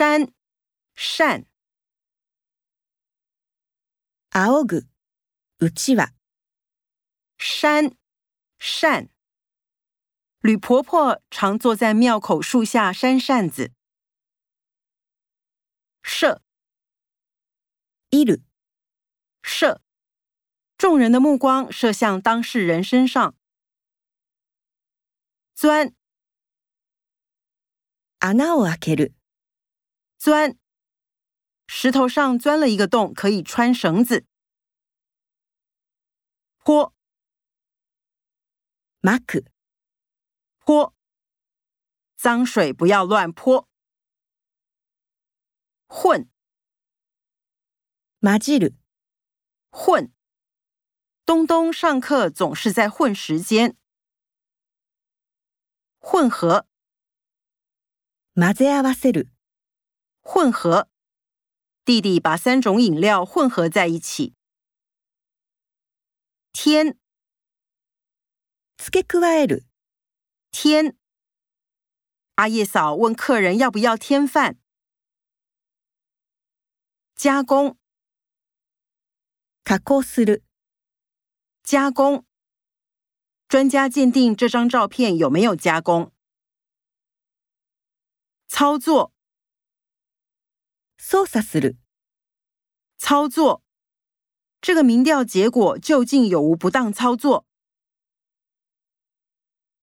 山善仰ぐ、うちわ、山善。吕婆婆常坐在庙口树下扇扇子。射いる、射，众人的目光射向当事人身上。钻穴を開ける、 钻，石头上钻了一个洞，可以穿绳子。坡まく、坡，脏水不要乱泼。混混じる、混，东东上课总是在混时间。混合混ぜ合わせる、 混合，弟弟把三种饮料混合在一起。天付け加える、天，阿叶嫂问客人要不要添饭。加工加工する、加工，专家鉴定这张照片有没有加工。操作 操作する、操作，这个民调结果究竟有无不当操作？